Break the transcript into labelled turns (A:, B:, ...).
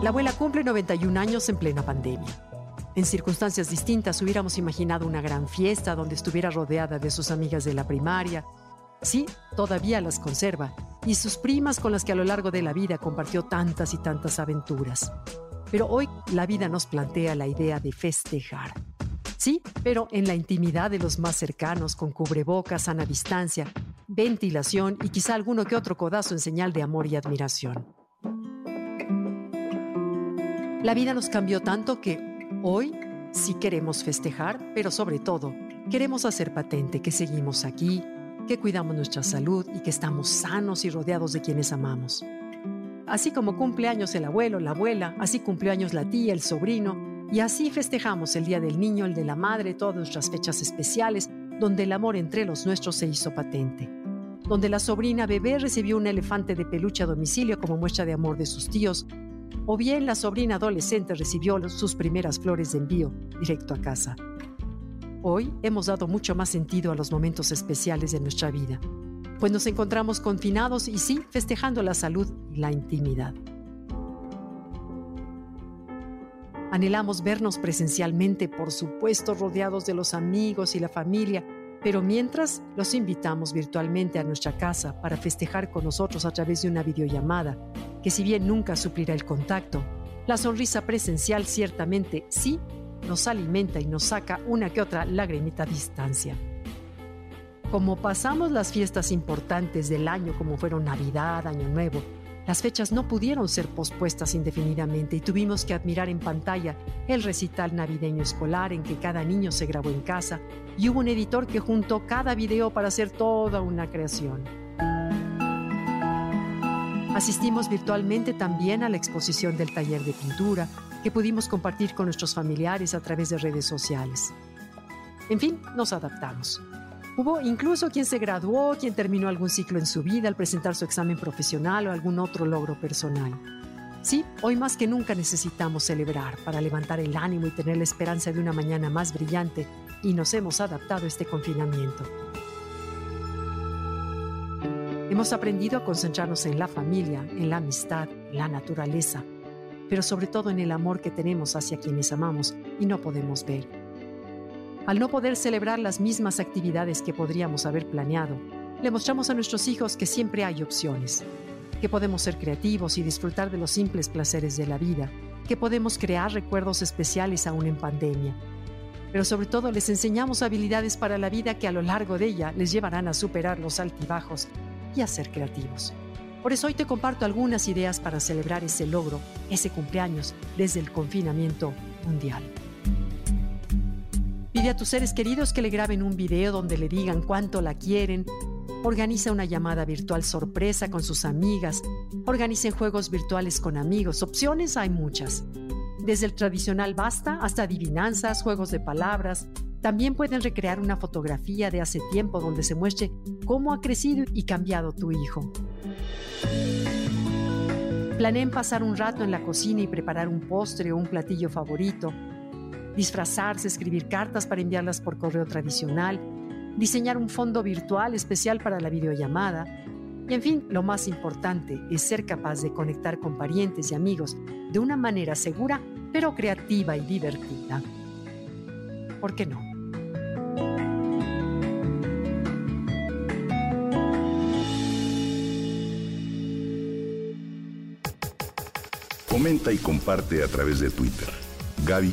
A: La abuela cumple 91 años en plena pandemia. En circunstancias distintas hubiéramos imaginado una gran fiesta donde estuviera rodeada de sus amigas de la primaria. Sí, todavía las conserva, y sus primas con las que a lo largo de la vida compartió tantas y tantas aventuras. Pero hoy la vida nos plantea la idea de festejar. Sí, pero en la intimidad de los más cercanos, con cubrebocas, sana distancia, ventilación y quizá alguno que otro codazo en señal de amor y admiración. La vida nos cambió tanto que hoy sí queremos festejar, pero sobre todo queremos hacer patente que seguimos aquí, que cuidamos nuestra salud y que estamos sanos y rodeados de quienes amamos. Así como cumple años el abuelo, la abuela, así cumplió años la tía, el sobrino, y así festejamos el Día del Niño, el de la Madre, todas nuestras fechas especiales, donde el amor entre los nuestros se hizo patente. Donde la sobrina bebé recibió un elefante de peluche a domicilio como muestra de amor de sus tíos, o bien la sobrina adolescente recibió sus primeras flores de envío directo a casa. Hoy hemos dado mucho más sentido a los momentos especiales de nuestra vida, pues nos encontramos confinados y sí, festejando la salud y la intimidad. Anhelamos vernos presencialmente, por supuesto, rodeados de los amigos y la familia, pero mientras los invitamos virtualmente a nuestra casa para festejar con nosotros a través de una videollamada, que si bien nunca suplirá el contacto, la sonrisa presencial ciertamente sí nos alimenta y nos saca una que otra lagrimita a distancia. Como pasamos las fiestas importantes del año como fueron Navidad, Año Nuevo, las fechas no pudieron ser pospuestas indefinidamente y tuvimos que admirar en pantalla el recital navideño escolar en que cada niño se grabó en casa y hubo un editor que juntó cada video para hacer toda una creación. Asistimos virtualmente también a la exposición del taller de pintura que pudimos compartir con nuestros familiares a través de redes sociales. En fin, nos adaptamos. Hubo incluso quien se graduó, quien terminó algún ciclo en su vida al presentar su examen profesional o algún otro logro personal. Sí, hoy más que nunca necesitamos celebrar para levantar el ánimo y tener la esperanza de una mañana más brillante y nos hemos adaptado a este confinamiento. Hemos aprendido a concentrarnos en la familia, en la amistad, en la naturaleza, pero sobre todo en el amor que tenemos hacia quienes amamos y no podemos ver. Al no poder celebrar las mismas actividades que podríamos haber planeado, le mostramos a nuestros hijos que siempre hay opciones, que podemos ser creativos y disfrutar de los simples placeres de la vida, que podemos crear recuerdos especiales aún en pandemia. Pero sobre todo les enseñamos habilidades para la vida que a lo largo de ella les llevarán a superar los altibajos y a ser creativos. Por eso hoy te comparto algunas ideas para celebrar ese logro, ese cumpleaños desde el confinamiento mundial. Pide a tus seres queridos que le graben un video donde le digan cuánto la quieren. Organiza una llamada virtual sorpresa con sus amigas. Organicen juegos virtuales con amigos. Opciones hay muchas. Desde el tradicional basta hasta adivinanzas, juegos de palabras. También pueden recrear una fotografía de hace tiempo donde se muestre cómo ha crecido y cambiado tu hijo. Planeen pasar un rato en la cocina y preparar un postre o un platillo favorito disfrazarse, escribir cartas para enviarlas por correo tradicional, diseñar un fondo virtual especial para la videollamada. Y en fin, lo más importante es ser capaz de conectar con parientes y amigos de una manera segura, pero creativa y divertida. ¿Por qué no?
B: Comenta y comparte a través de Twitter. Gaby